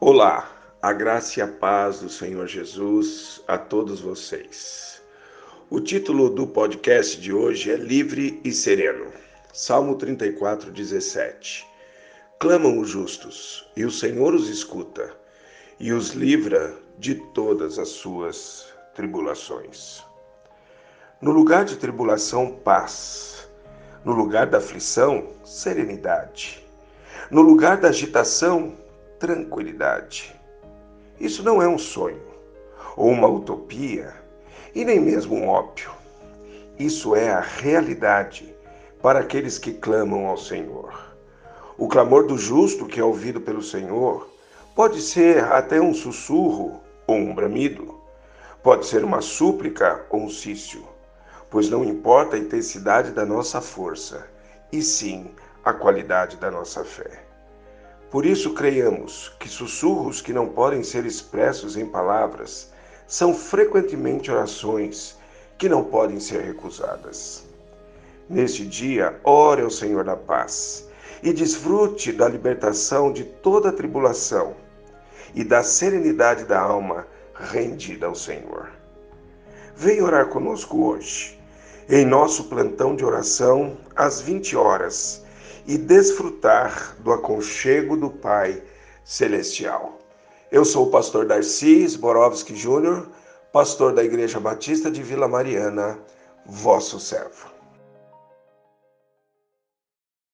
Olá, a graça e a paz do Senhor Jesus a todos vocês. O título do podcast de hoje é Livre e Sereno. Salmo 34, 17. Clamam os justos, e o Senhor os escuta, e os livra de todas as suas tribulações. No lugar de tribulação, paz. No lugar da aflição, serenidade. No lugar da agitação, tranquilidade. Isso não é um sonho, ou uma utopia, e nem mesmo um ópio. Isso é a realidade para aqueles que clamam ao Senhor. O clamor do justo que é ouvido pelo Senhor pode ser até um sussurro ou um bramido, pode ser uma súplica ou um cício, pois não importa a intensidade da nossa força, e sim a qualidade da nossa fé. Por isso, creiamos que sussurros que não podem ser expressos em palavras são frequentemente orações que não podem ser recusadas. Neste dia, ore ao Senhor da paz e desfrute da libertação de toda tribulação e da serenidade da alma rendida ao Senhor. Venha orar conosco hoje, em nosso plantão de oração, às 20 horas e desfrutar do aconchego do Pai Celestial. Eu sou o pastor Darcy Zborowski Júnior, pastor da Igreja Batista de Vila Mariana, vosso servo.